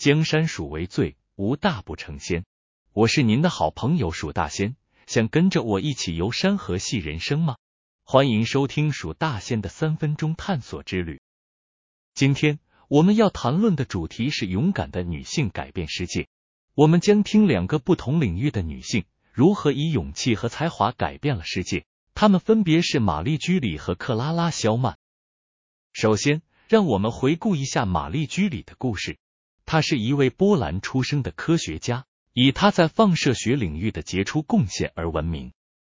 江山属为最，无大不成仙。我是您的好朋友鼠大仙，想跟着我一起游山河戏人生吗？欢迎收听鼠大仙的三分钟探索之旅。今天我们要谈论的主题是勇敢的女性改变世界。我们将听两个不同领域的女性如何以勇气和才华改变了世界。她们分别是玛丽居里和克拉拉肖曼。首先，让我们回顾一下玛丽居里的故事。她是一位波兰出生的科学家，以她在放射学领域的杰出贡献而闻名。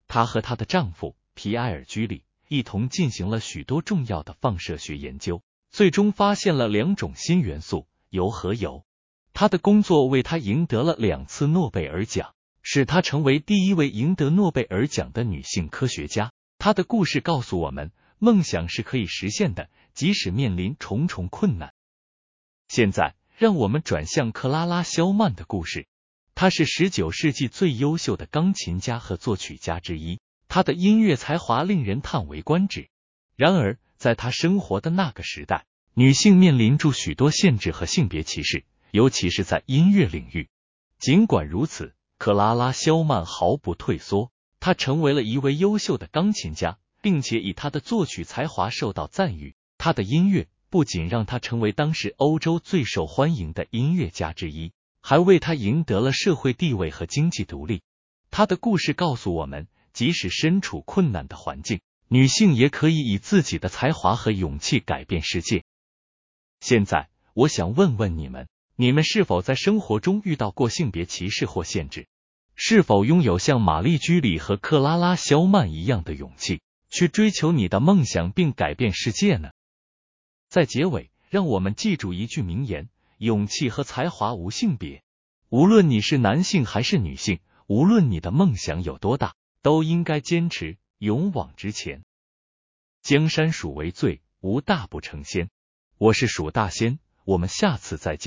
她和她的丈夫皮埃尔居里一同进行了许多重要的放射学研究，最终发现了两种新元素铀和铀。她的工作为她赢得了两次诺贝尔奖，使她成为第一位赢得诺贝尔奖的女性科学家。她的故事告诉我们，梦想是可以实现的，即使面临重重困难。现在。让我们转向克拉拉肖曼的故事。她是十九世纪最优秀的钢琴家和作曲家之一，她的音乐才华令人叹为观止。然而，在她生活的那个时代，女性面临住许多限制和性别歧视，尤其是在音乐领域。尽管如此，克拉拉肖曼毫不退缩，她成为了一位优秀的钢琴家，并且以她的作曲才华受到赞誉。她的音乐。不仅让他成为当时欧洲最受欢迎的音乐家之一，还为他赢得了社会地位和经济独立。他的故事告诉我们，即使身处困难的环境，女性也可以以自己的才华和勇气改变世界。现在，我想问问你们：你们是否在生活中遇到过性别歧视或限制？是否拥有像玛丽居里和克拉拉肖曼一样的勇气，去追求你的梦想并改变世界呢？在结尾，让我们记住一句名言：勇气和才华无性别。无论你是男性还是女性，无论你的梦想有多大，都应该坚持，勇往直前。江山属为最，无大不成仙。我是蜀大仙，我们下次再见。